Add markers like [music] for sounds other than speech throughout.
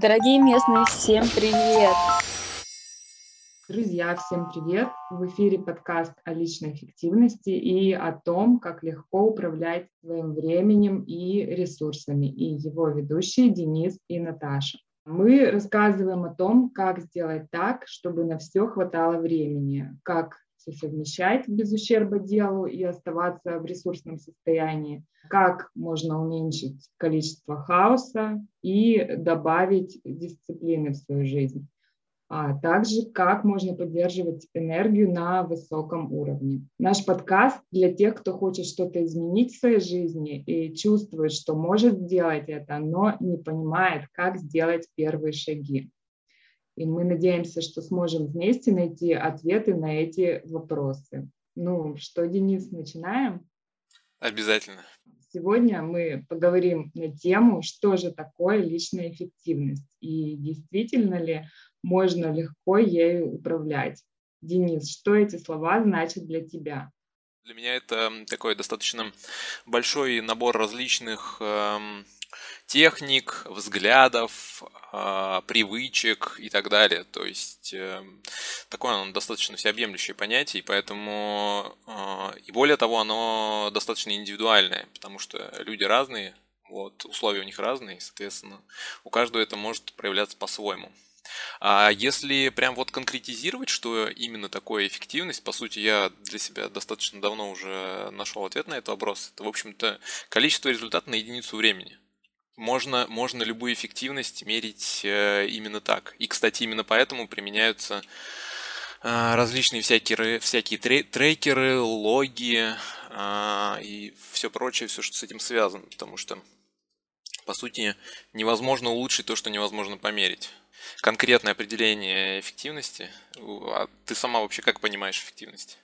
Дорогие местные, всем привет! Друзья, всем привет! В эфире подкаст о личной эффективности и о том, как легко управлять своим временем и ресурсами. И его ведущие Денис и Наташа. Мы рассказываем о том, как сделать так, чтобы на все хватало времени, как все совмещать без ущерба делу и оставаться в ресурсном состоянии, как можно уменьшить количество хаоса и добавить дисциплины в свою жизнь, а также как можно поддерживать энергию на высоком уровне. Наш подкаст для тех, кто хочет что-то изменить в своей жизни и чувствует, что может сделать это, но не понимает, как сделать первые шаги. И мы надеемся, что сможем вместе найти ответы на эти вопросы. Ну что, Денис, начинаем? Обязательно. Сегодня мы поговорим на тему, что же такое личная эффективность и действительно ли можно легко ею управлять. Денис, что эти слова значат для тебя? Для меня это такой достаточно большой набор различных эм, техник, взглядов, э, привычек и так далее. То есть э, такое оно достаточно всеобъемлющее понятие, и поэтому э, и более того, оно достаточно индивидуальное, потому что люди разные, вот, условия у них разные, соответственно, у каждого это может проявляться по-своему. А если прям вот конкретизировать, что именно такое эффективность, по сути, я для себя достаточно давно уже нашел ответ на этот вопрос. Это, в общем-то, количество результатов на единицу времени можно, можно любую эффективность мерить э, именно так. И, кстати, именно поэтому применяются э, различные всякие, всякие трекеры, логи э, и все прочее, все, что с этим связано. Потому что, по сути, невозможно улучшить то, что невозможно померить. Конкретное определение эффективности. А ты сама вообще как понимаешь эффективность?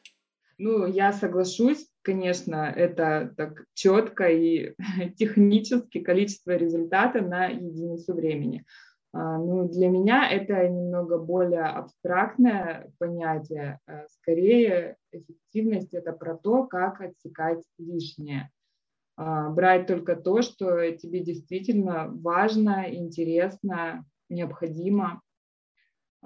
Ну, я соглашусь, конечно, это так четко и [laughs] технически количество результата на единицу времени. А, ну, для меня это немного более абстрактное понятие. А, скорее, эффективность – это про то, как отсекать лишнее. А, брать только то, что тебе действительно важно, интересно, необходимо.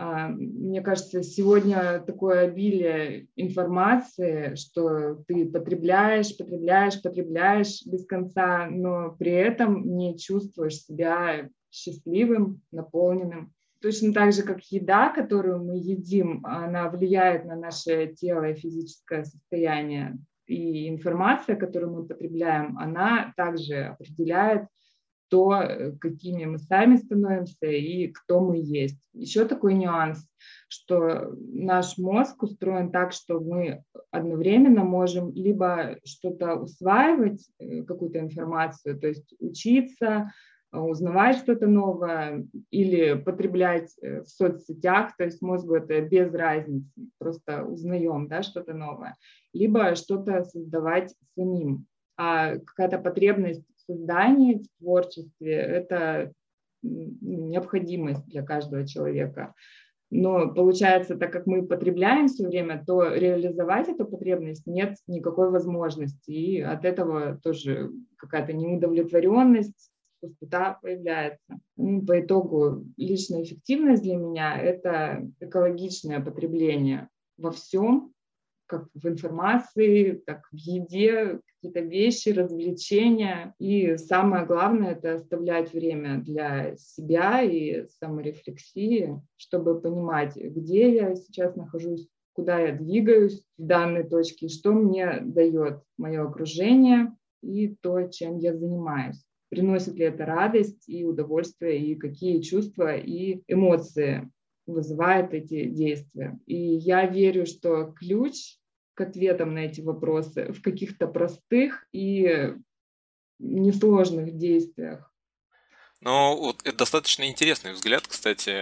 А, мне кажется, сегодня такое обилие информации, что ты потребляешь, потребляешь, потребляешь без конца, но при этом не чувствуешь себя счастливым, наполненным. Точно так же, как еда, которую мы едим, она влияет на наше тело и физическое состояние. И информация, которую мы потребляем, она также определяет то, э, какими мы сами становимся и кто мы есть. Еще такой нюанс, что наш мозг устроен так, что мы одновременно можем либо что-то усваивать, э, какую-то информацию, то есть учиться, э, узнавать что-то новое или потреблять в соцсетях, то есть мозгу это без разницы, просто узнаем да, что-то новое, либо что-то создавать самим. А какая-то потребность создании, в творчестве – это необходимость для каждого человека. Но получается, так как мы потребляем все время, то реализовать эту потребность нет никакой возможности. И от этого тоже какая-то неудовлетворенность, пустота появляется. Ну, по итогу личная эффективность для меня – это экологичное потребление во всем, как в информации, так в еде, какие-то вещи, развлечения. И самое главное — это оставлять время для себя и саморефлексии, чтобы понимать, где я сейчас нахожусь, куда я двигаюсь в данной точке, что мне дает мое окружение и то, чем я занимаюсь. Приносит ли это радость и удовольствие, и какие чувства и эмоции вызывают эти действия. И я верю, что ключ к ответам на эти вопросы в каких-то простых и несложных действиях. Ну, вот это достаточно интересный взгляд, кстати,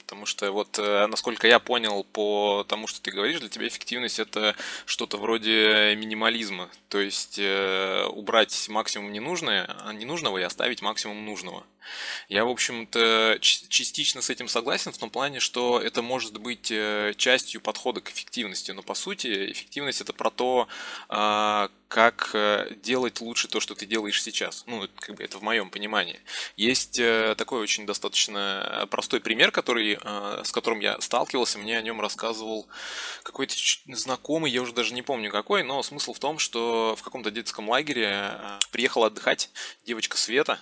потому что вот, э, насколько я понял по тому, что ты говоришь, для тебя эффективность это что-то вроде минимализма, то есть э, убрать максимум ненужное, а ненужного и оставить максимум нужного. Я, в общем-то, частично с этим согласен в том плане, что это может быть э, частью подхода к эффективности, но по сути эффективность это про то, а, как э, делать лучше то, что ты делаешь сейчас. Ну, как бы это в моем понимании. Есть э, такой очень достаточно простой пример, который, с которым я сталкивался, мне о нем рассказывал какой-то знакомый, я уже даже не помню какой, но смысл в том, что в каком-то детском лагере приехала отдыхать девочка Света,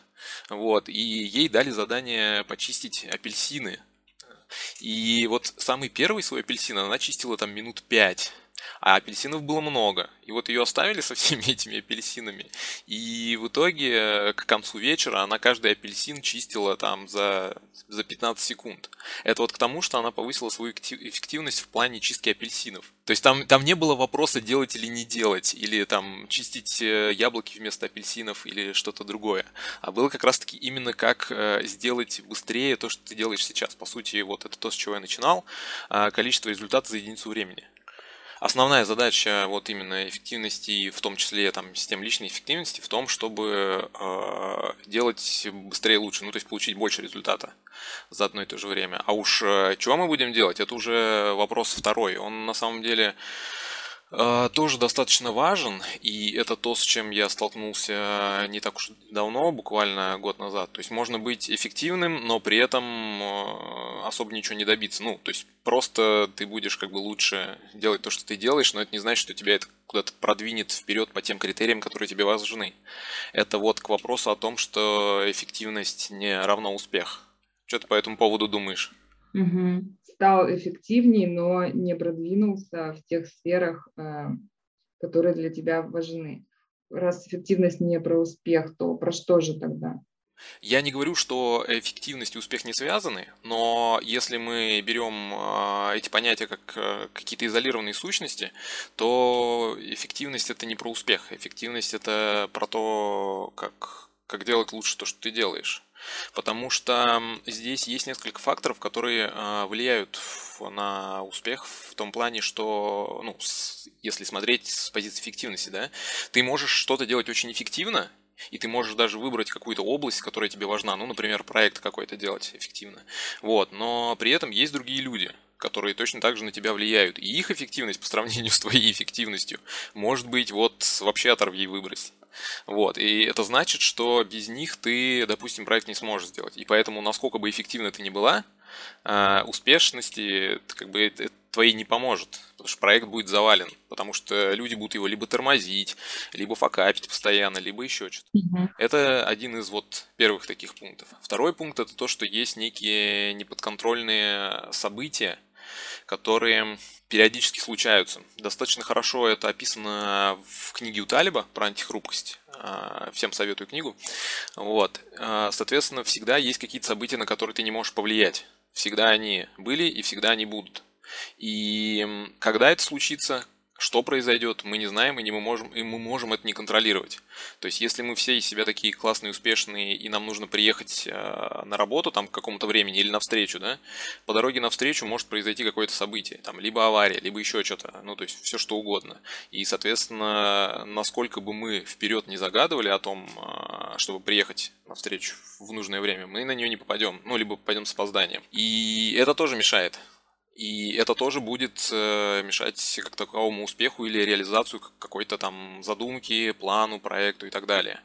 вот, и ей дали задание почистить апельсины. И вот самый первый свой апельсин она чистила там минут пять. А апельсинов было много. И вот ее оставили со всеми [laughs] этими апельсинами. И в итоге э, к концу вечера она каждый апельсин чистила там за, за 15 секунд. Это вот к тому, что она повысила свою эффективность в плане чистки апельсинов. То есть там, там не было вопроса делать или не делать, или там чистить э, яблоки вместо апельсинов или что-то другое. А было как раз-таки именно как э, сделать быстрее то, что ты делаешь сейчас. По сути, вот это то, с чего я начинал. А, количество результатов за единицу времени основная задача вот именно эффективности, в том числе там систем личной эффективности, в том, чтобы э, делать быстрее и лучше, ну то есть получить больше результата за одно и то же время. А уж э, чего мы будем делать, это уже вопрос второй. Он на самом деле тоже достаточно важен, и это то, с чем я столкнулся не так уж давно, буквально год назад. То есть можно быть эффективным, но при этом а, особо ничего не добиться. Ну, то есть просто ты будешь как бы лучше делать то, что ты делаешь, но это не значит, что тебя это куда-то продвинет вперед по тем критериям, которые тебе важны. Это вот к вопросу о том, что эффективность не равна успех. Что ты по этому поводу думаешь? Угу стал эффективнее, но не продвинулся в тех сферах, э, которые для тебя важны. Раз эффективность не про успех, то про что же тогда? Я не говорю, что эффективность и успех не связаны, но если мы берем э, эти понятия как э, какие-то изолированные сущности, то эффективность это не про успех. Эффективность это про то, как, как делать лучше то, что ты делаешь. Потому что здесь есть несколько факторов, которые а, влияют на успех в том плане, что, ну, если смотреть с позиции эффективности, да, ты можешь что-то делать очень эффективно, и ты можешь даже выбрать какую-то область, которая тебе важна, ну, например, проект какой-то делать эффективно. Вот, но при этом есть другие люди, которые точно так же на тебя влияют. И их эффективность по сравнению с твоей эффективностью может быть вот вообще оторви выбрось. Вот, и это значит, что без них ты, допустим, проект не сможешь сделать. И поэтому, насколько бы эффективна ты ни была, а, успешности как бы твоей не поможет, потому что проект будет завален, потому что люди будут его либо тормозить, либо факапить постоянно, либо еще что-то. Угу. Это один из вот первых таких пунктов. Второй пункт это то, что есть некие неподконтрольные события, которые периодически случаются. Достаточно хорошо это описано в книге у Талиба про антихрупкость. А, всем советую книгу. Вот. А, соответственно, всегда есть какие-то события, на которые ты не можешь повлиять. Всегда они были и всегда они будут. И когда это случится, что произойдет, мы не знаем, и, не мы, можем, и мы можем это не контролировать. То есть, если мы все из себя такие классные, успешные, и нам нужно приехать э, на работу там к какому-то времени или на встречу, да, по дороге на встречу может произойти какое-то событие, там, либо авария, либо еще что-то, ну, то есть, все что угодно. И, соответственно, насколько бы мы вперед не загадывали о том, э, чтобы приехать на встречу в нужное время, мы на нее не попадем, ну, либо попадем с опозданием. И это тоже мешает. И это тоже будет э, мешать как таковому успеху или реализацию какой-то там задумки, плану, проекту и так далее.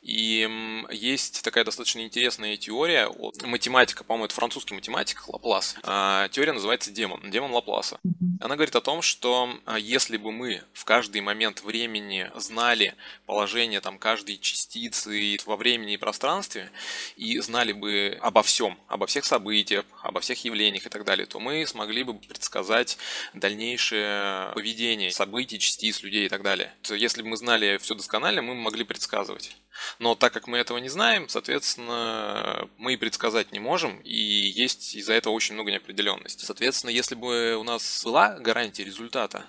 И есть такая достаточно интересная теория от математика, по-моему, это французский математик Лаплас. А, теория называется демон, демон Лапласа. Она говорит о том, что а, если бы мы в каждый момент времени знали положение там каждой частицы во времени и пространстве и знали бы обо всем, обо всех событиях, обо всех явлениях и так далее, то мы смогли могли бы предсказать дальнейшее поведение событий, частиц, людей и так далее. Если бы мы знали все досконально, мы могли предсказывать. Но так как мы этого не знаем, соответственно, мы и предсказать не можем, и есть из-за этого очень много неопределенности. Соответственно, если бы у нас была гарантия результата,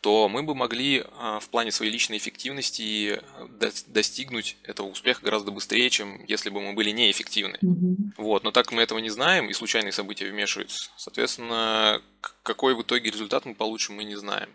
то мы бы могли а, в плане своей личной эффективности э, достигнуть этого успеха гораздо быстрее, чем если бы мы были неэффективны. Mm-hmm. Вот, но так мы этого не знаем, и случайные события вмешиваются. Соответственно, какой в итоге результат мы получим, мы не знаем.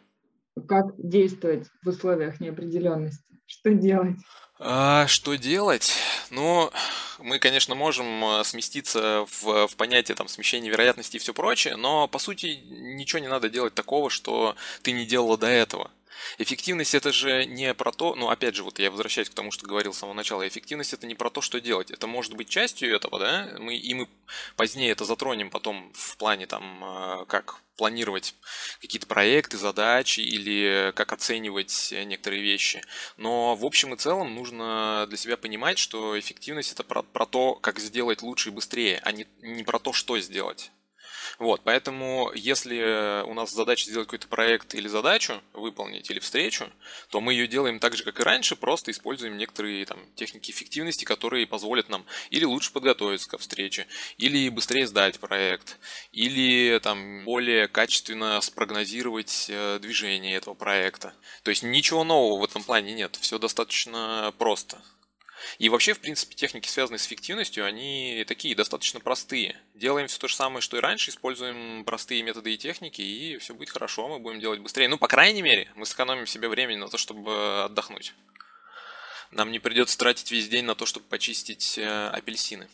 Как действовать в условиях неопределенности? Что делать? А, что делать? Ну, мы, конечно, можем э, сместиться в, в понятие там, смещения вероятности и все прочее, но, по сути, ничего не надо делать такого, что ты не делала до этого. Эффективность это же не про то, ну опять же, вот я возвращаюсь к тому, что говорил с самого начала, эффективность это не про то, что делать, это может быть частью этого, да, мы, и мы позднее это затронем потом в плане там, э, как планировать какие-то проекты, задачи или как оценивать некоторые вещи. Но в общем и целом нужно для себя понимать, что эффективность это про, про то, как сделать лучше и быстрее, а не, не про то, что сделать. Вот, поэтому если у нас задача сделать какой-то проект или задачу выполнить, или встречу, то мы ее делаем так же, как и раньше, просто используем некоторые там, техники эффективности, которые позволят нам или лучше подготовиться ко встрече, или быстрее сдать проект, или там, более качественно спрогнозировать э, движение этого проекта. То есть ничего нового в этом плане нет, все достаточно просто. И вообще, в принципе, техники, связанные с эффективностью, они такие достаточно простые. Делаем все то же самое, что и раньше, используем простые методы и техники, и все будет хорошо, мы будем делать быстрее. Ну, по крайней мере, мы сэкономим себе времени на то, чтобы отдохнуть. Нам не придется тратить весь день на то, чтобы почистить э, апельсины.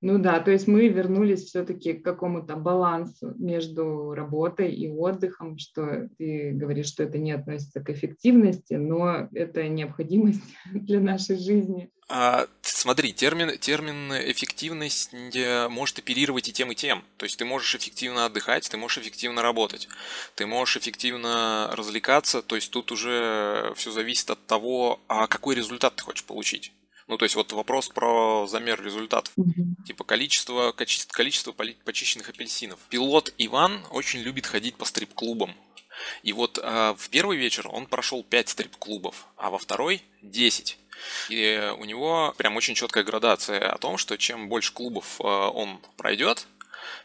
Ну да, то есть мы вернулись все-таки к какому-то балансу между работой и отдыхом, что ты говоришь, что это не относится к эффективности, но это необходимость [laughs] для нашей жизни. А, смотри, термин, термин эффективность может оперировать и тем, и тем. То есть ты можешь эффективно отдыхать, ты можешь эффективно работать, ты можешь эффективно развлекаться. То есть тут уже все зависит от того, а какой результат ты хочешь получить. Ну, то есть вот вопрос про замер результатов. Mm-hmm. Типа количество, количество почищенных апельсинов. Пилот Иван очень любит ходить по стрип-клубам. И вот э, в первый вечер он прошел 5 стрип-клубов, а во второй 10. И у него прям очень четкая градация о том, что чем больше клубов э, он пройдет,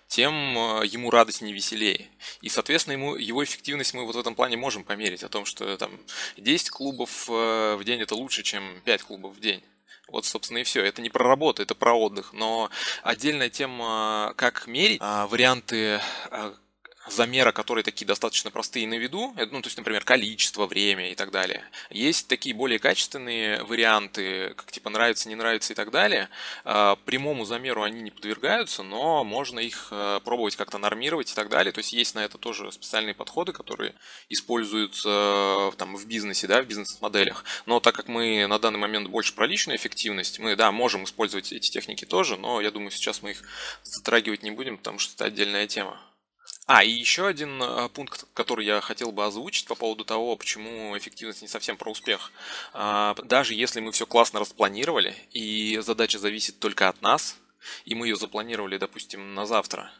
тем э, ему радость не веселее. И, соответственно, ему, его эффективность мы вот в этом плане можем померить, о том, что там 10 клубов в день это лучше, чем 5 клубов в день. Вот, собственно, и все. Это не про работу, это про отдых. Но отдельная тема, как мерить а, варианты а, замера, которые такие достаточно простые на виду, ну, то есть, например, количество, время и так далее. Есть такие более качественные варианты, как типа нравится, не нравится и так далее. А, прямому замеру они не подвергаются, но можно их а, пробовать как-то нормировать и так далее. То есть есть на это тоже специальные подходы, которые используются там в бизнесе, да, в бизнес-моделях. Но так как мы на данный момент больше про личную эффективность, мы, да, можем использовать эти техники тоже, но я думаю, сейчас мы их затрагивать не будем, потому что это отдельная тема. А, и еще один э, пункт, который я хотел бы озвучить по поводу того, почему эффективность не совсем про успех. А, даже если мы все классно распланировали, и задача зависит только от нас, и мы ее запланировали, допустим, на завтра,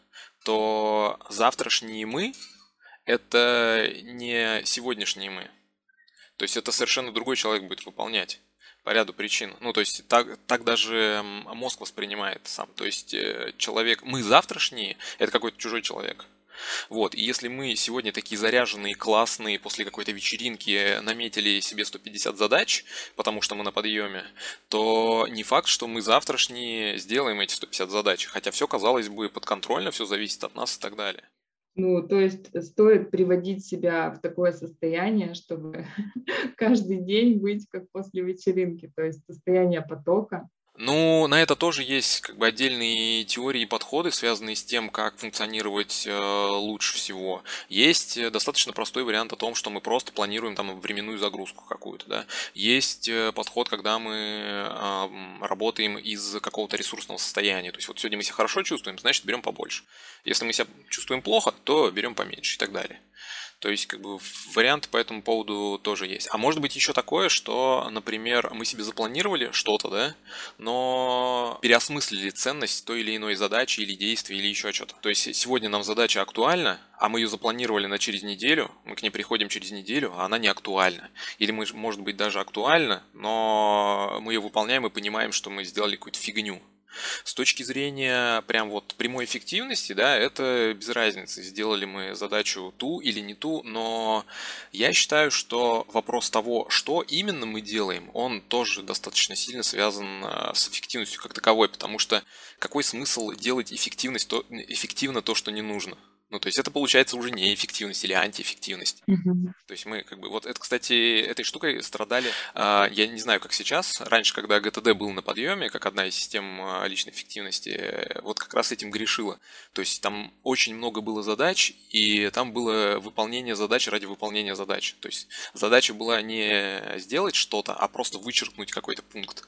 то завтрашние мы – это не сегодняшние мы. То есть это совершенно другой человек будет выполнять по ряду причин. Ну, то есть так, так даже мозг воспринимает сам. То есть э, человек, мы завтрашние, это какой-то чужой человек. Вот, и если мы сегодня такие заряженные, классные, после какой-то вечеринки наметили себе 150 задач, потому что мы на подъеме, то не факт, что мы завтрашние сделаем эти 150 задач, хотя все, казалось бы, подконтрольно, все зависит от нас и так далее. Ну, то есть стоит приводить себя в такое состояние, чтобы [laughs] каждый день быть как после вечеринки, то есть состояние потока. Ну, на это тоже есть как бы отдельные теории и подходы, связанные с тем, как функционировать э, лучше всего. Есть э, достаточно простой вариант о том, что мы просто планируем там временную загрузку какую-то, да. Есть э, подход, когда мы э, работаем из какого-то ресурсного состояния. То есть вот сегодня мы себя хорошо чувствуем, значит берем побольше. Если мы себя чувствуем плохо, то берем поменьше и так далее. То есть, как бы, варианты по этому поводу тоже есть. А может быть еще такое, что, например, мы себе запланировали что-то, да, но переосмыслили ценность той или иной задачи или действия или еще что-то. То есть, сегодня нам задача актуальна, а мы ее запланировали на через неделю, мы к ней приходим через неделю, а она не актуальна. Или мы, может быть, даже актуальна, но мы ее выполняем и понимаем, что мы сделали какую-то фигню. С точки зрения прям вот прямой эффективности, да, это без разницы, сделали мы задачу ту или не ту, но я считаю, что вопрос того, что именно мы делаем, он тоже достаточно сильно связан а, с эффективностью как таковой, потому что какой смысл делать эффективность, то, эффективно то, что не нужно? Ну, то есть это получается уже не эффективность или антиэффективность. Мгм. То есть мы как бы вот это, кстати, этой штукой страдали. а, я не знаю, как сейчас. Раньше, когда ГТД был на подъеме, как одна из систем а, личной эффективности, э, вот как раз этим грешила. То есть там очень много было задач, и там было выполнение задач ради выполнения задач. То есть задача была не сделать что-то, а просто вычеркнуть какой-то пункт.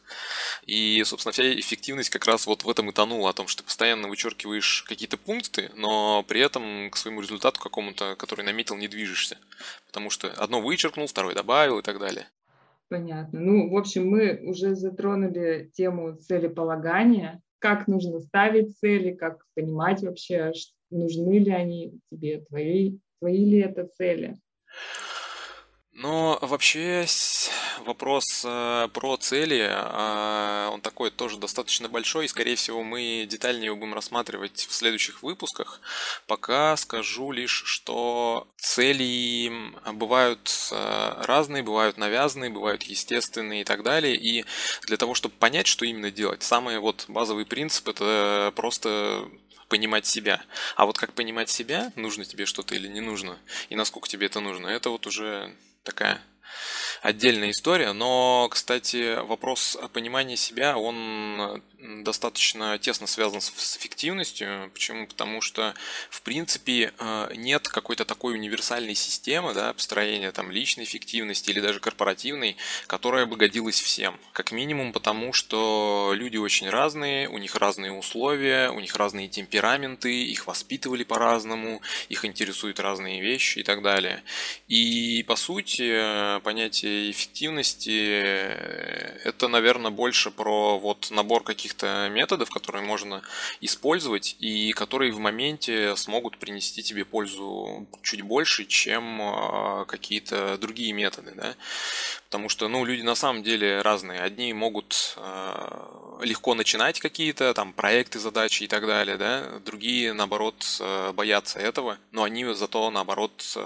И, собственно, вся эффективность как раз вот в этом и тонула, о том, что ты постоянно вычеркиваешь какие-то пункты, но при этом к своему результату какому-то, который наметил, не движешься. Потому что одно вычеркнул, второе добавил и так далее. Понятно. Ну, в общем, мы уже затронули тему целеполагания, как нужно ставить цели, как понимать вообще, нужны ли они тебе, твои, твои ли это цели. Но вообще вопрос э, про цели, а, он такой тоже достаточно большой, и, скорее всего, мы детальнее его будем рассматривать в следующих выпусках. Пока скажу лишь, что цели бывают э, разные, бывают навязанные, бывают естественные и так далее. И для того, чтобы понять, что именно делать, самый вот базовый принцип это просто понимать себя. А вот как понимать себя, нужно тебе что-то или не нужно, и насколько тебе это нужно, это вот уже такая отдельная история. Но, кстати, вопрос понимания себя, он достаточно тесно связан с, эффективностью. Почему? Потому что, в принципе, э, нет какой-то такой универсальной системы да, построения там, личной эффективности или даже корпоративной, которая бы годилась всем. Как минимум потому, что люди очень разные, у них разные условия, у них разные темпераменты, их воспитывали по-разному, их интересуют разные вещи и так далее. И по сути понятие эффективности это, наверное, больше про вот набор каких-то методов, которые можно использовать и которые в моменте смогут принести тебе пользу чуть больше, чем э, какие-то другие методы, да. Потому что, ну, люди на самом деле разные. Одни могут э, легко начинать какие-то там проекты, задачи и так далее, да. Другие, наоборот, э, боятся этого, но они зато, наоборот,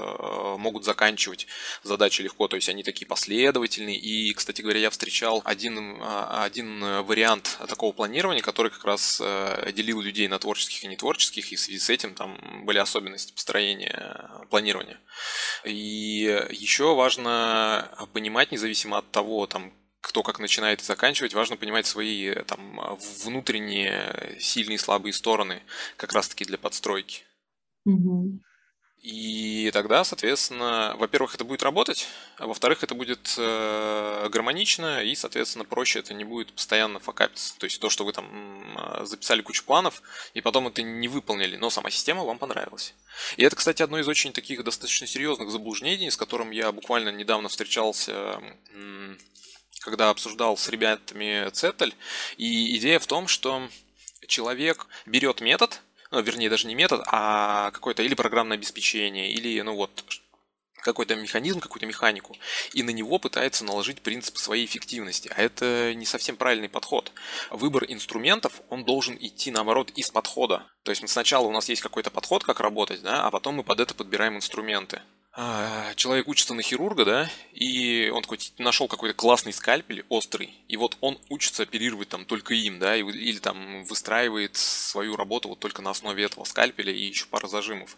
могут заканчивать задачи легко. То есть они такие последовательные. И, кстати говоря, я встречал один, а, один вариант такого планирования, который как раз э, делил людей на творческих и нетворческих, и в связи с этим там были особенности построения планирования. И еще важно понимать, независимо от того, там, кто как начинает и заканчивать, важно понимать свои э, там, внутренние сильные и слабые стороны, как раз-таки для подстройки. Мгм. И тогда, соответственно, во-первых, это будет работать, а во-вторых, это будет э, гармонично, и, соответственно, проще это не будет постоянно факапиться. То есть то, что вы там м, записали кучу планов, и потом это не выполнили, но сама система вам понравилась. И это, кстати, одно из очень таких достаточно серьезных заблуждений, с которым я буквально недавно встречался, когда обсуждал с ребятами Цетель. И идея в том, что человек берет метод, ну, вернее, даже не метод, а какое-то или программное обеспечение, или, ну вот, какой-то механизм, какую-то механику, и на него пытается наложить принцип своей эффективности. А это не совсем правильный подход. Выбор инструментов, он должен идти, наоборот, из подхода. То есть сначала у нас есть какой-то подход, как работать, да, а потом мы под это подбираем инструменты. А, Человек учится на хирурга, да, и он такой нашел какой-то классный скальпель, острый, и вот он учится оперировать там только им, да, или там выстраивает свою работу вот только на основе этого скальпеля и еще пара зажимов.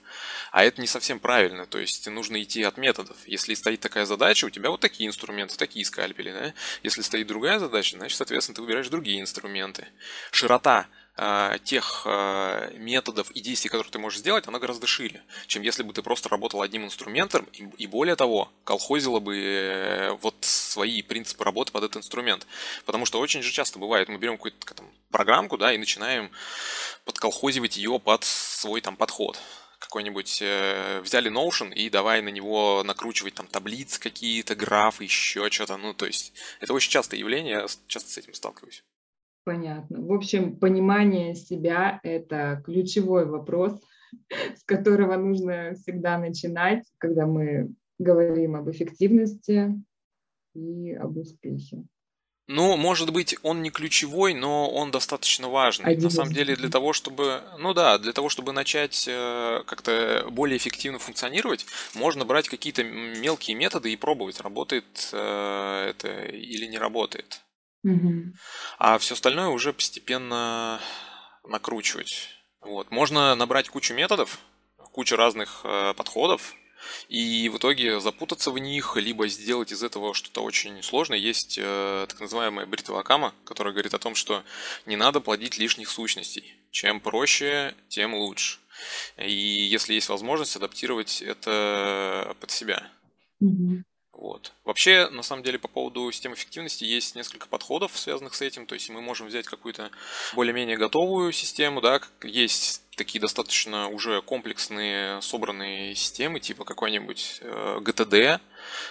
А это не совсем правильно, то есть нужно идти от методов. Если стоит такая задача, у тебя вот такие инструменты, такие скальпели, да. Если стоит другая задача, значит, соответственно, ты выбираешь другие инструменты. Широта тех а, методов и действий, которые ты можешь сделать, она гораздо шире, чем если бы ты просто работал одним инструментом и, более того, колхозила бы э, вот свои принципы работы под этот инструмент. Потому что очень же часто бывает, мы берем какую-то там, программку, да, и начинаем подколхозивать ее под свой там подход какой-нибудь э, взяли Notion и давай на него накручивать там таблицы какие-то, графы, еще что-то. Ну, то есть это очень частое явление, я часто с этим сталкиваюсь. Понятно. В общем, понимание себя – это ключевой вопрос, [laughs] с которого нужно всегда начинать, когда мы говорим об эффективности и об успехе. Ну, может быть, он не ключевой, но он достаточно важный. Один На самом деле, для того, чтобы, ну да, для того, чтобы начать э, как-то более эффективно функционировать, можно брать какие-то мелкие методы и пробовать, работает э, это или не работает. А все остальное уже постепенно накручивать. Вот. Можно набрать кучу методов, куча разных э, подходов, и в итоге запутаться в них, либо сделать из этого что-то очень сложное. Есть э, так называемая бритва Акама, которая говорит о том, что не надо плодить лишних сущностей. Чем проще, тем лучше. И если есть возможность адаптировать это под себя. Мгм. Вот. Вообще, на самом деле, по поводу системы эффективности есть несколько подходов, связанных с этим. То есть мы можем взять какую-то более-менее готовую систему, да, есть такие достаточно уже комплексные собранные системы, типа какой-нибудь э, GTD,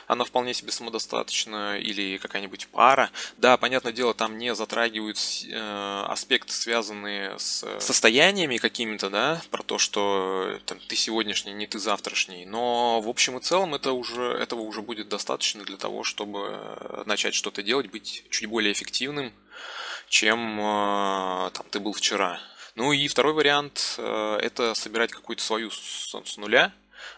она вполне себе самодостаточна, или какая-нибудь пара. Да, понятное дело, там не затрагивают э, аспекты, связанные с состояниями какими-то, да, про то, что э, там, ты сегодняшний, не ты завтрашний. Но в общем и целом это уже, этого уже будет достаточно для того, чтобы начать что-то делать, быть чуть более эффективным, чем э, там, ты был вчера. Ну и второй вариант э, это собирать какую-то свою с, с нуля.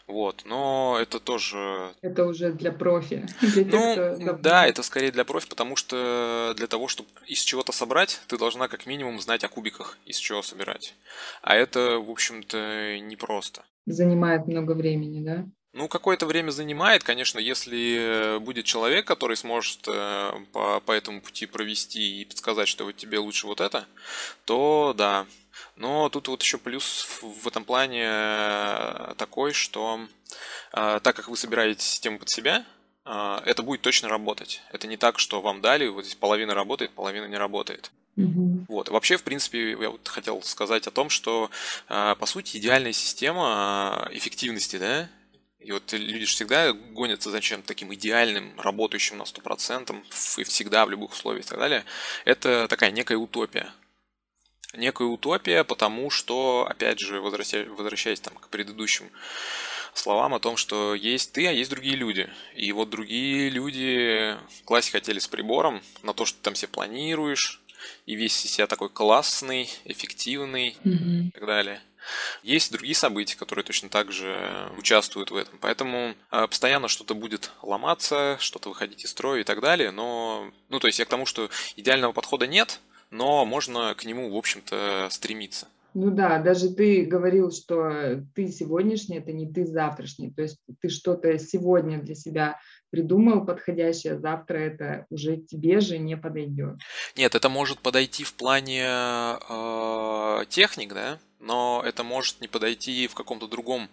Вот, но это тоже Это уже для профи. [laughs] Для тех, ну, кто да, это скорее для профи, потому что для того, чтобы из чего-то собрать, ты должна как минимум знать о кубиках, из чего собирать. А это, в общем-то, непросто. занимает много времени, да? Ну, какое-то время занимает, конечно, если будет человек, который сможет э, по, по этому пути провести и подсказать, что вот тебе лучше вот это, то да. Но тут вот еще плюс в этом плане э, такой, что э, так как вы собираете систему под себя, э, это будет точно работать. Это не так, что вам дали, вот здесь половина работает, половина не работает. Мгм. Вот. Вообще, в принципе, я вот хотел сказать о том, что, по сути, идеальная система эффективности, да, и вот люди же всегда гонятся за чем-то таким идеальным, работающим на 100%, ф- и всегда в любых условиях и так далее. Это такая некая утопия. Некая утопия, потому что, опять же, возвращаясь, возвращаясь там, к предыдущим словам о том, что есть ты, а есть другие люди. И вот другие люди класть хотели с прибором на то, что ты там себе планируешь, и весь из себя такой классный, эффективный Мгм. и так далее. Есть другие события, которые точно так же участвуют в этом. Поэтому э, постоянно что-то будет ломаться, что-то выходить из строя и так далее. Но, ну, то есть я к тому, что идеального подхода нет, но можно к нему, в общем-то, стремиться. Ну да, даже ты говорил, что ты сегодняшний, это не ты завтрашний. То есть ты что-то сегодня для себя придумал подходящее, завтра это уже тебе же не подойдет. Нет, это может подойти в плане э, техник, да, но это может не подойти в каком-то другом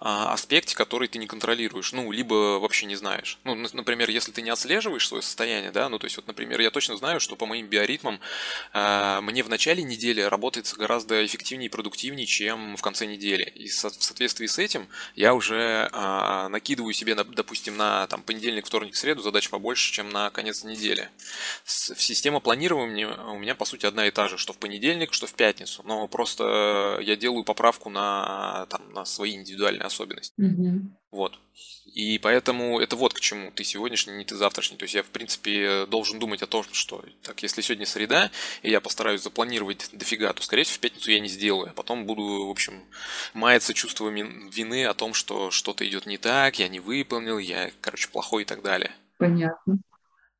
а, аспекте, который ты не контролируешь, ну, либо вообще не знаешь. Ну, например, если ты не отслеживаешь свое состояние, да, ну, то есть, вот, например, я точно знаю, что по моим биоритмам а, мне в начале недели работается гораздо эффективнее и продуктивнее, чем в конце недели. И в соответствии с этим я уже а, накидываю себе, допустим, на там, понедельник, вторник, среду задач побольше, чем на конец недели. С- Система планирования у меня, по сути, одна и та же, что в понедельник, что в пятницу. Но просто я делаю поправку на, там, на свои индивидуальные особенности. Мгм. Вот. И поэтому это вот к чему. Ты сегодняшний, не ты завтрашний. То есть я, в принципе, должен думать о том, что так, если сегодня среда, и я постараюсь запланировать дофига, то, скорее всего, в пятницу я не сделаю. А потом буду, в общем, маяться чувство мин- вины о том, что что-то идет не так, я не выполнил, я, короче, плохой и так далее. Понятно.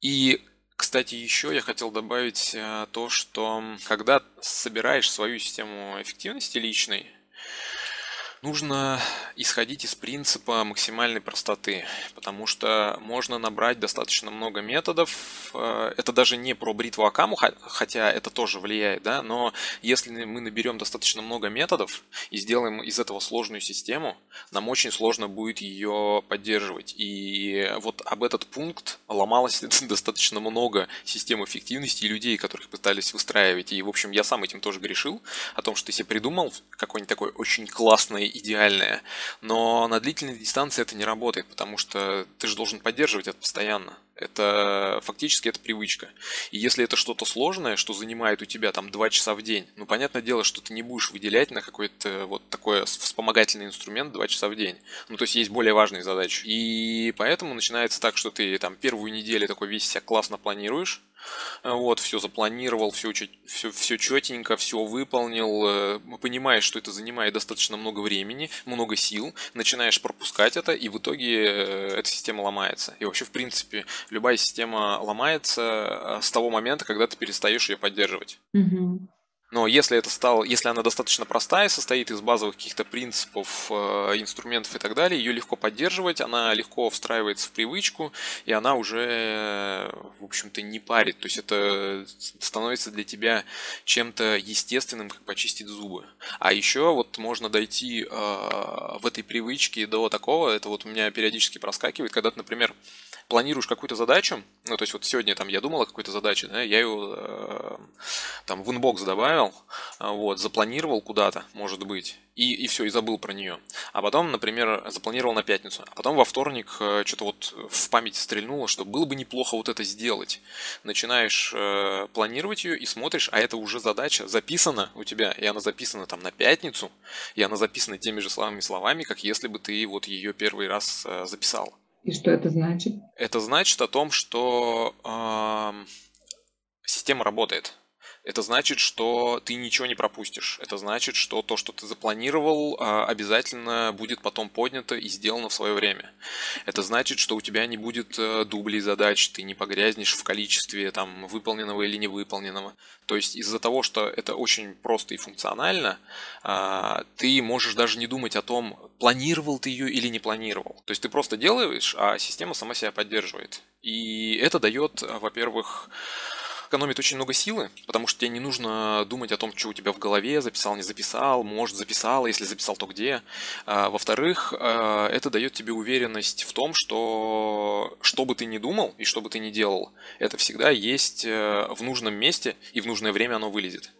И, кстати, еще я хотел добавить э, то, что когда собираешь свою систему эффективности личной, нужно исходить из принципа максимальной простоты, потому что можно набрать достаточно много методов. Э, Это даже не про бритву Акаму, хотя это тоже влияет, да, но если мы наберем достаточно много методов и сделаем из этого сложную систему, нам очень сложно будет ее поддерживать. И вот об этот пункт ломалось [laughs] достаточно много систем эффективности и людей, которых пытались выстраивать. И, в общем, я сам этим тоже грешил, о том, что ты себе придумал какое-нибудь такое очень классное, идеальное, но на длительной дистанции это не работает, потому что ты же должен поддерживать это постоянно. Это фактически это привычка. И если это что-то сложное, что занимает у тебя там 2 часа в день, ну, понятное дело, что ты не будешь выделять на какой-то вот такой вспомогательный инструмент 2 часа в день. Ну, то есть есть более важные задачи. И поэтому начинается так, что ты там первую неделю такой весь себя классно планируешь, вот, все запланировал, все, все, все четенько, все выполнил, э, понимаешь, что это занимает достаточно много времени, много сил, начинаешь пропускать это, и в итоге э, эта система ломается. И вообще, в принципе, любая система ломается э, с того момента, когда ты перестаешь ее поддерживать. Мгм. Но если это стало, если она достаточно простая, состоит из базовых каких-то принципов, э, инструментов и так далее, ее легко поддерживать, она легко встраивается в привычку, и она уже, в общем-то, не парит. То есть это становится для тебя чем-то естественным, как почистить зубы. А еще вот можно дойти э, в этой привычке до такого, это вот у меня периодически проскакивает, когда ты, например, планируешь какую-то задачу, ну, то есть вот сегодня там я думал о какой-то задаче, да, я ее э, там в inbox добавил, а, вот, запланировал куда-то, может быть, и, и все, и забыл про нее. А потом, например, запланировал на пятницу, а потом во вторник э, что-то вот в памяти стрельнуло, что было бы неплохо вот это сделать. Начинаешь э, планировать ее и смотришь, а это уже задача записана у тебя, и она записана там на пятницу, и она записана теми же самыми словами, как если бы ты вот ее первый раз э, записал. И что это значит? Это значит о том, что э, система работает. Это значит, что ты ничего не пропустишь. Это значит, что то, что ты запланировал, а, обязательно будет потом поднято и сделано в свое время. Это значит, что у тебя не будет э, дублей задач, ты не погрязнешь в количестве там, выполненного или невыполненного. То есть из-за того, что это очень просто и функционально, а, ты можешь даже не думать о том, планировал ты ее или не планировал. То есть ты просто делаешь, а система сама себя поддерживает. И это дает, во-первых, экономит очень много силы, потому что тебе не нужно думать о том, что у тебя в голове, записал, не записал, может записал, если записал, то где. А, во-вторых, а, это дает тебе уверенность в том, что что бы ты ни думал и что бы ты ни делал, это всегда есть э, в нужном месте и в нужное время оно вылезет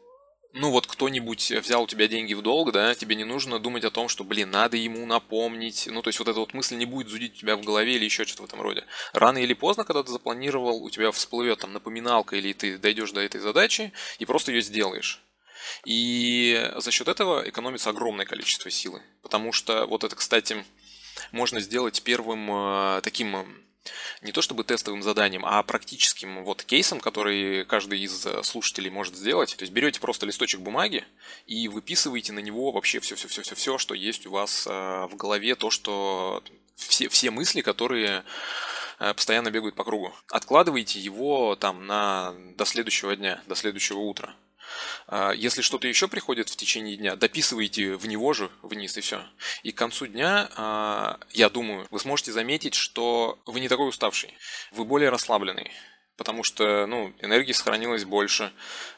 ну вот кто-нибудь взял у тебя деньги в долг, да, тебе не нужно думать о том, что, блин, надо ему напомнить, ну то есть вот эта вот мысль не будет зудить у тебя в голове или еще что-то в этом роде. Рано или поздно, когда ты запланировал, у тебя всплывет там напоминалка или ты дойдешь до этой задачи и просто ее сделаешь. И за счет этого экономится огромное количество силы. Потому что вот это, кстати, можно сделать первым э, таким не то чтобы тестовым заданием, а практическим вот кейсом, который каждый из э, слушателей может сделать. То есть берете просто листочек бумаги и выписываете на него вообще все-все-все-все-все, что есть у вас э, в голове, то, что все, все мысли, которые э, постоянно бегают по кругу. Откладывайте его там на, до следующего дня, до следующего утра. А, если что-то еще приходит в течение дня, дописывайте в него же вниз и все. И к концу дня, а, я думаю, вы сможете заметить, что вы не такой уставший, вы более расслабленный потому что ну, энергии сохранилось больше,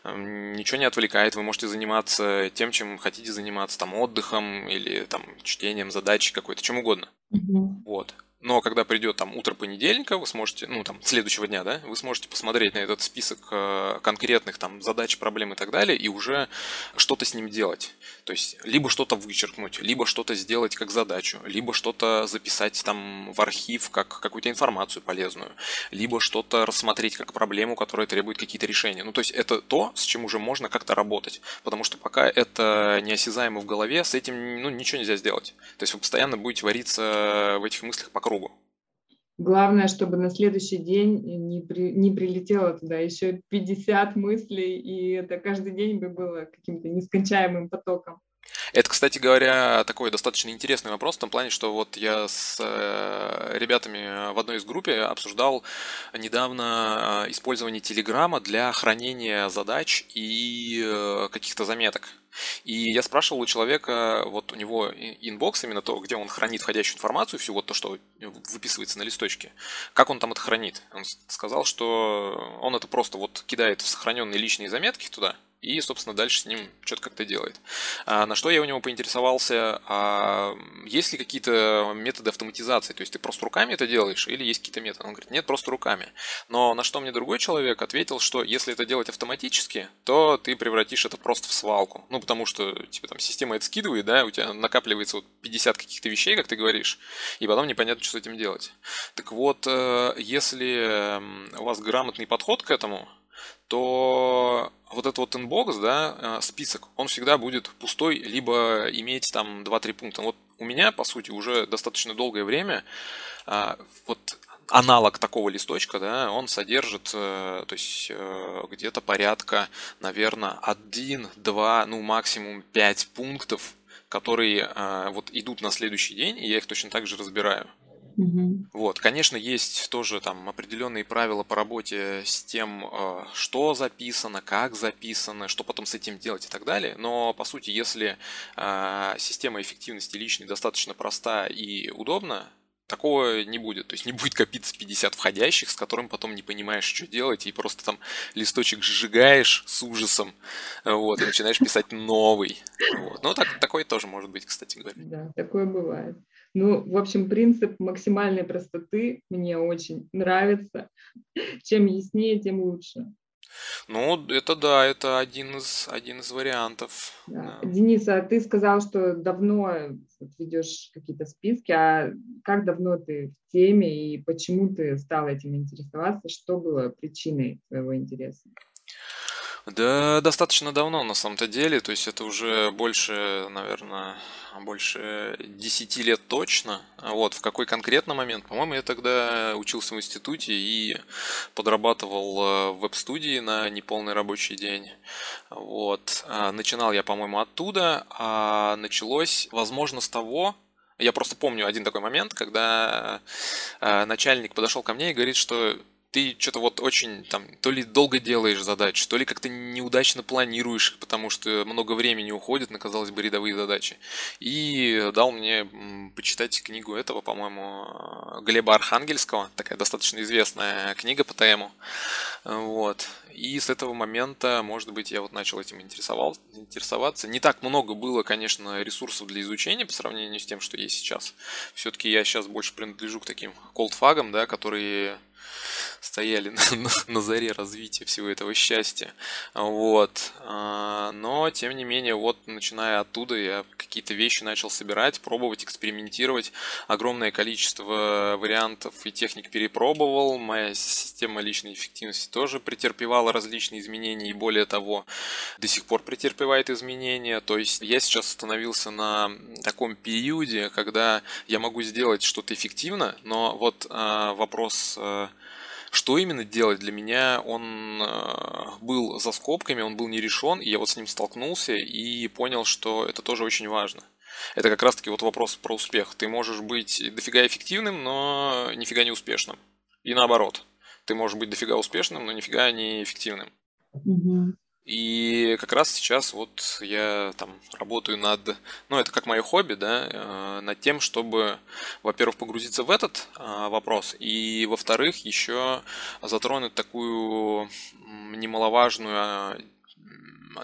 ничего не отвлекает, вы можете заниматься тем, чем хотите заниматься, там, отдыхом или там, чтением задачи какой-то, чем угодно. Mm-hmm. Вот. Но когда придет там утро понедельника, вы сможете, ну там следующего дня, да, вы сможете посмотреть на этот список э, конкретных там задач, проблем и так далее, и уже что-то с ним делать. То есть либо что-то вычеркнуть, либо что-то сделать как задачу, либо что-то записать там в архив как какую-то информацию полезную, либо что-то рассмотреть как проблему, которая требует какие-то решения. Ну то есть это то, с чем уже можно как-то работать, потому что пока это неосязаемо в голове, с этим ну, ничего нельзя сделать. То есть вы постоянно будете вариться в этих мыслях по кругу. Главное, чтобы на следующий день не, при, не прилетело туда еще 50 мыслей, и это каждый день бы было каким-то нескончаемым потоком. Это, кстати говоря, такой достаточно интересный вопрос в том плане, что вот я с э, ребятами в одной из группе обсуждал недавно э, использование Телеграма для хранения задач и э, каких-то заметок. И я спрашивал у человека, вот у него inbox, именно то, где он хранит входящую информацию, всю вот то, что выписывается на листочке, как он там это хранит. Он сказал, что он это просто вот кидает в сохраненные личные заметки туда, и, собственно, дальше с ним что-то как-то делает. А, на что я у него поинтересовался, а есть ли какие-то методы автоматизации, то есть ты просто руками это делаешь или есть какие-то методы? Он говорит, нет, просто руками. Но на что мне другой человек ответил, что если это делать автоматически, то ты превратишь это просто в свалку. Ну, потому что, типа, там, система это скидывает, да, у тебя накапливается вот 50 каких-то вещей, как ты говоришь, и потом непонятно, что с этим делать. Так вот, э, если у вас грамотный подход к этому, то вот этот вот inbox, да, э, список, он всегда будет пустой, либо иметь там 2-3 пункта. Вот у меня, по сути, уже достаточно долгое время а, вот аналог такого листочка, да, он содержит, э, то есть э, где-то порядка, наверное, 1, 2, ну максимум 5 пунктов, которые вот идут на следующий день, и я их точно так же разбираю. Угу. Вот, конечно, есть тоже там определенные правила по работе с тем, э, что записано, как записано, что потом с этим делать и так далее. Но по сути, если э, система эффективности личной достаточно проста и удобна, такого не будет. То есть не будет копиться 50 входящих, с которым потом не понимаешь, что делать, и просто там листочек сжигаешь с ужасом, вот, и начинаешь писать новый. Вот. Ну, так, такое тоже может быть, кстати говоря. Да, такое бывает. Ну, в общем, принцип максимальной простоты мне очень нравится. Чем яснее, тем лучше. Ну, это да, это один из, один из вариантов. Да. Да. Денис, а ты сказал, что давно ведешь какие-то списки, а как давно ты в теме и почему ты стал этим интересоваться? Что было причиной твоего интереса? Да, достаточно давно на самом-то деле, то есть это уже больше, наверное, больше 10 лет точно. Вот, в какой конкретно момент? По-моему, я тогда учился в институте и подрабатывал э, в веб-студии на неполный рабочий день. Вот. А начинал я, по-моему, оттуда, а началось, возможно, с того, я просто помню один такой момент, когда э, начальник подошел ко мне и говорит, что ты что-то вот очень там то ли долго делаешь задачи, то ли как-то неудачно планируешь, потому что много времени уходит на, казалось бы, рядовые задачи. И дал мне почитать книгу этого, по-моему, Глеба Архангельского, такая достаточно известная книга по тему. Вот. И с этого момента, может быть, я вот начал этим интересоваться. Не так много было, конечно, ресурсов для изучения по сравнению с тем, что есть сейчас. Все-таки я сейчас больше принадлежу к таким колдфагам, да, которые стояли [laughs] на, на, на заре развития всего этого счастья. Вот. А, но, тем не менее, вот начиная оттуда я какие-то вещи начал собирать, пробовать, экспериментировать. Огромное количество вариантов и техник перепробовал. Моя система личной эффективности тоже претерпевала различные изменения и более того, до сих пор претерпевает изменения. То есть я сейчас остановился на таком периоде, когда я могу сделать что-то эффективно, но вот э, вопрос э, что именно делать для меня, он э, был за скобками, он был не решен, и я вот с ним столкнулся и понял, что это тоже очень важно. Это как раз-таки вот вопрос про успех. Ты можешь быть дофига эффективным, но нифига не успешным. И наоборот. Ты можешь быть дофига успешным, но нифига не эффективным. Угу. И как раз сейчас вот я там работаю над, ну это как мое хобби, да, э, над тем, чтобы, во-первых, погрузиться в этот э, вопрос, и во-вторых, еще затронуть такую немаловажную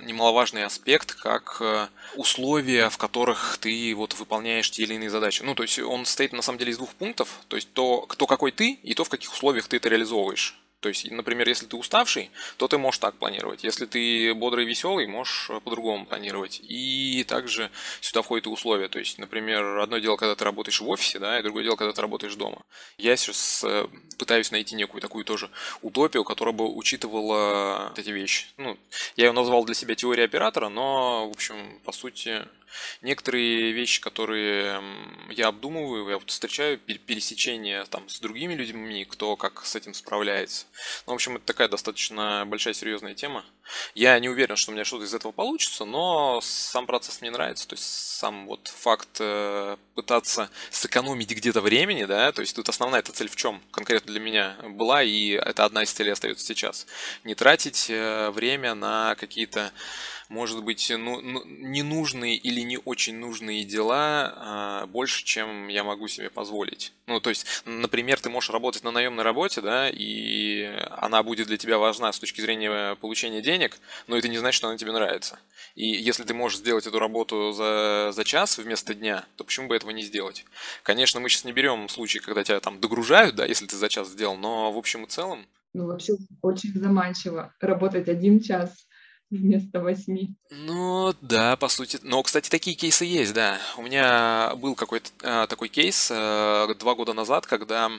немаловажный аспект, как э, условия, в которых ты вот выполняешь те или иные задачи. Ну, то есть он состоит на самом деле из двух пунктов, то есть то, кто какой ты, и то, в каких условиях ты это реализовываешь. То есть, например, если ты уставший, то ты можешь так планировать. Если ты бодрый и веселый, можешь э, по-другому планировать. И также сюда входят и условия. То есть, например, одно дело, когда ты работаешь в офисе, да, и другое дело, когда ты работаешь дома. Я сейчас э, пытаюсь найти некую такую тоже утопию, которая бы учитывала эти вещи. Ну, я ее назвал для себя теорией оператора, но, в общем, по сути, некоторые вещи, которые я обдумываю, я вот встречаю пересечения там с другими людьми, кто как с этим справляется. Ну, в общем, это такая достаточно большая серьезная тема. Я не уверен, что у меня что-то из этого получится, но сам процесс мне нравится, то есть сам вот факт э, пытаться сэкономить где-то времени, да, то есть тут основная эта цель в чем конкретно для меня была, и это одна из целей остается сейчас. Не тратить э, время на какие-то может быть, ну, ну, ненужные или не очень нужные дела а, больше, чем я могу себе позволить. Ну, то есть, например, ты можешь работать на наемной работе, да, и она будет для тебя важна с точки зрения получения денег, но это не значит, что она тебе нравится. И если ты можешь сделать эту работу за, за час вместо дня, то почему бы этого не сделать? Конечно, мы сейчас не берем случаи, когда тебя там догружают, да, если ты за час сделал, но в общем и целом... Ну, вообще очень заманчиво работать один час вместо восьми. Ну да, по сути. Но, кстати, такие кейсы есть, да. У меня был какой-то э, такой кейс э, два года назад, когда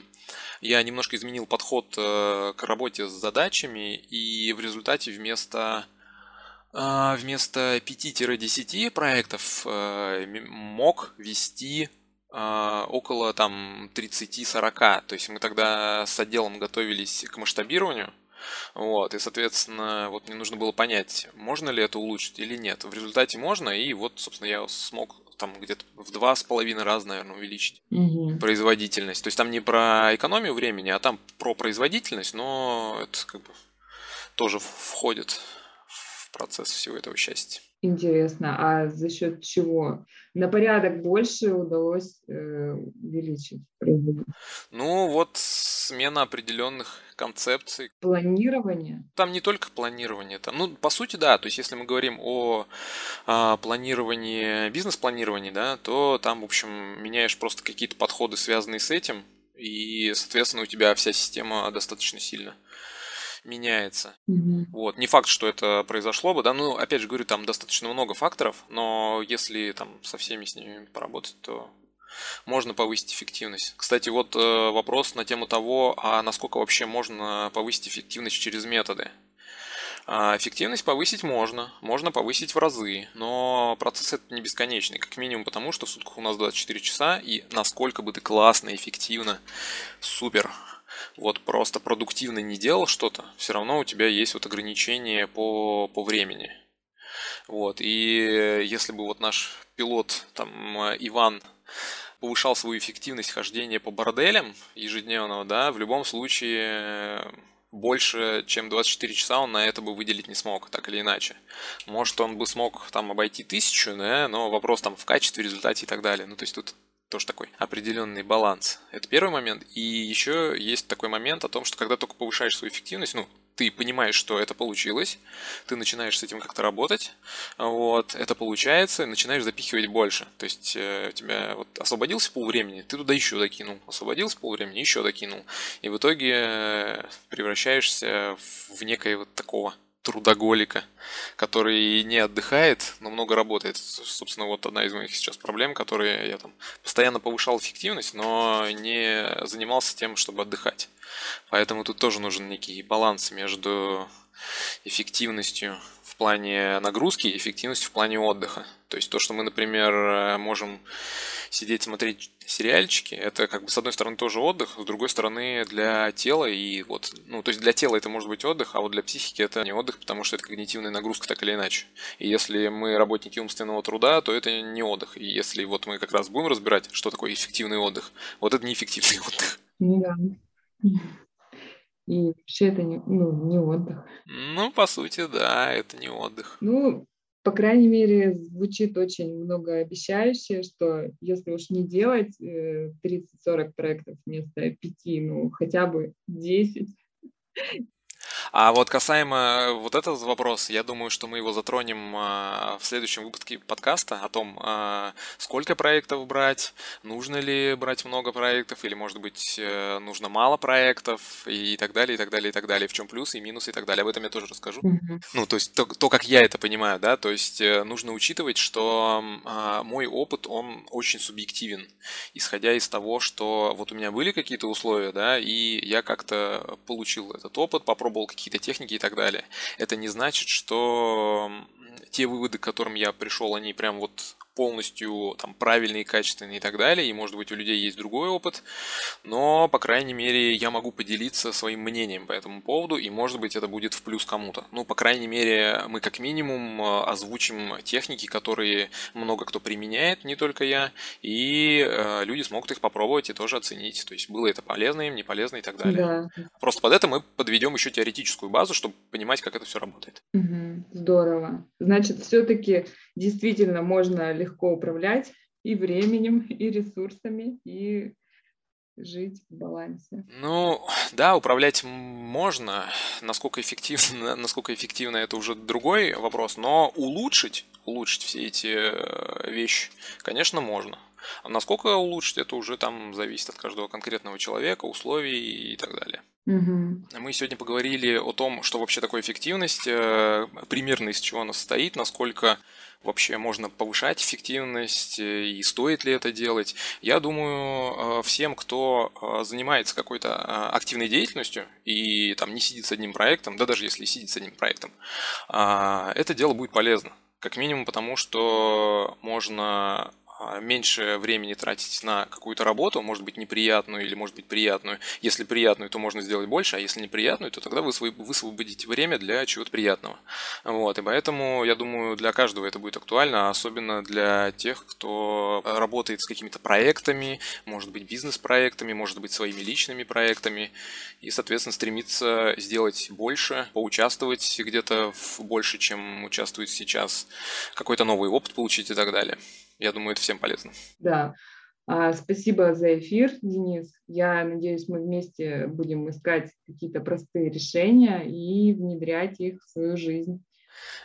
я немножко изменил подход э, к работе с задачами, и в результате вместо вместо 5-10 проектов э, мог вести э, около там 30-40. То есть мы тогда с отделом готовились к масштабированию. Вот, и, соответственно, вот мне нужно было понять, можно ли это улучшить или нет. В результате можно, и вот, собственно, я смог там где-то в два с половиной раза, наверное, увеличить Мгм. производительность. То есть там не про экономию времени, а там про производительность, но это как бы тоже входит в процесс всего этого счастья. Интересно, а за счет чего? На порядок больше удалось э, увеличить производительность? Ну вот смена определенных концепций. Планирование? Там не только планирование, там, ну, по сути, да, то есть если мы говорим о а, планировании, бизнес-планировании, да, то там, в общем, меняешь просто какие-то подходы, связанные с этим, и, соответственно, у тебя вся система достаточно сильно меняется. Мгм. Вот. Не факт, что это произошло бы, да, ну, опять же говорю, там достаточно много факторов, но если там со всеми с ними поработать, то можно повысить эффективность. Кстати, вот э, вопрос на тему того, а насколько вообще можно повысить эффективность через методы. А, Эффективность повысить можно, можно повысить в разы, но процесс это не бесконечный, как минимум потому, что в сутках у нас 24 часа, и насколько бы ты классно, эффективно, супер, вот просто продуктивно не делал что-то, все равно у тебя есть вот ограничения по, по времени. Вот, и если бы вот наш пилот, там, э, Иван, повышал свою эффективность хождения по борделям ежедневного, да, в любом случае э, больше, чем 24 часа он на это бы выделить не смог, так или иначе. Может, он бы смог там обойти тысячу, да, но вопрос там в качестве, результате и так далее. Ну, то есть тут тоже такой определенный баланс. Это первый момент. И еще есть такой момент о том, что когда только повышаешь свою эффективность, ну, ты понимаешь, что это получилось, ты начинаешь с этим как-то работать, вот, это получается, начинаешь запихивать больше. То есть э, у тебя вот освободился полвремени, ты туда еще докинул, освободился полвремени, еще докинул. И в итоге э, превращаешься в некое вот такого трудоголика, который не отдыхает, но много работает. Собственно, вот одна из моих сейчас проблем, которые я там постоянно повышал эффективность, но не занимался тем, чтобы отдыхать. Поэтому тут тоже нужен некий баланс между эффективностью плане нагрузки и эффективностью в плане отдыха. То есть то, что мы, например, можем сидеть смотреть сериальчики, это как бы с одной стороны тоже отдых, с другой стороны для тела и вот, ну то есть для тела это может быть отдых, а вот для психики это не отдых, потому что это когнитивная нагрузка так или иначе. И если мы работники умственного труда, то это не отдых. И если вот мы как раз будем разбирать, что такое эффективный отдых, вот это неэффективный [laughs] отдых. Да. И вообще это не, ну, не отдых. Ну, по сути, да, это не отдых. Ну, по крайней мере, звучит очень многообещающе, что если уж не делать э, 30-40 проектов вместо 5, ну, хотя бы 10. А вот касаемо вот этот вопрос, я думаю, что мы его затронем а, в следующем выпуске подкаста о том, а, сколько проектов брать, нужно ли брать много проектов, или, может быть, э, нужно мало проектов, и так далее, и так далее, и так далее, в чем плюсы и минусы и так далее. Об этом я тоже расскажу. Мгм. Ну, то есть то, то, как я это понимаю, да, то есть э, нужно учитывать, что мой опыт, он очень субъективен, исходя из того, что вот у меня были какие-то условия, да, и я как-то получил этот опыт, попробовал какие-то техники и так далее. Это не значит, что те выводы, к которым я пришел, они прям вот полностью там правильные, качественные и так далее, и может быть у людей есть другой опыт, но, по крайней мере, я могу поделиться своим мнением по этому поводу, и, может быть, это будет в плюс кому-то. Ну, по крайней мере, мы как минимум э, озвучим техники, которые много кто применяет, не только я, и э, люди смогут их попробовать и тоже оценить. То есть, было это полезно им, не полезно и так далее. Да. Просто под это мы подведем еще теоретическую базу, чтобы понимать, как это все работает. Мгм. Здорово. Значит, все-таки действительно можно легко управлять и временем, [laughs] и ресурсами, и жить в балансе. Ну, да, управлять можно. Насколько эффективно, [laughs] насколько эффективно это уже другой вопрос. Но улучшить, улучшить все эти э, вещи, конечно, можно. А насколько улучшить, это уже там зависит от каждого конкретного человека, условий и так далее. Мгм. Мы сегодня поговорили о том, что вообще такое эффективность, э, примерно из чего она состоит, насколько вообще можно повышать эффективность э, и стоит ли это делать. Я думаю, э, всем, кто занимается какой-то активной деятельностью и там не сидит с одним проектом, да даже если сидит с одним проектом, а, это дело будет полезно. Как минимум потому, что можно меньше времени тратить на какую-то работу, может быть неприятную или может быть приятную. Если приятную, то можно сделать больше, а если неприятную, то тогда вы высвободите время для чего-то приятного. Вот, и поэтому, я думаю, для каждого это будет актуально, особенно для тех, кто работает с какими-то проектами, может быть бизнес-проектами, может быть своими личными проектами, и, соответственно, стремиться сделать больше, поучаствовать где-то больше, чем участвует сейчас, какой-то новый опыт получить и так далее. Я думаю, это всем полезно. Да. А, спасибо за эфир, Денис. Я надеюсь, мы вместе будем искать какие-то простые решения и внедрять их в свою жизнь.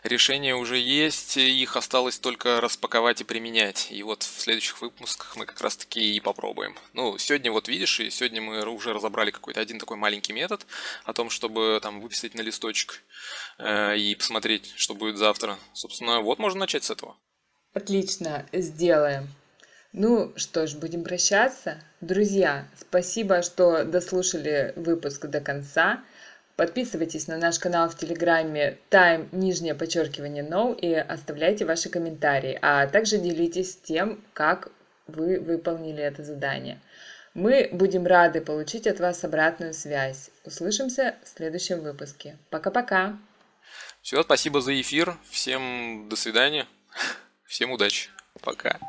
Решения уже есть, их осталось только распаковать и применять. И вот в следующих выпусках мы как раз таки и попробуем. Ну, сегодня вот видишь, и сегодня мы уже разобрали какой-то один такой маленький метод о том, чтобы там выписать на листочек э, и посмотреть, что будет завтра. Собственно, вот можно начать с этого. Отлично, сделаем. Ну что ж, будем прощаться. Друзья, спасибо, что дослушали выпуск до конца. Подписывайтесь на наш канал в Телеграме time, нижнее подчеркивание no и оставляйте ваши комментарии, а также делитесь тем, как вы выполнили это задание. Мы будем рады получить от вас обратную связь. Услышимся в следующем выпуске. Пока-пока. Все, спасибо за эфир. Всем до свидания. Всем удачи. Пока.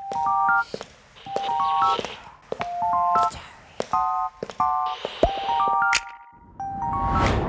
you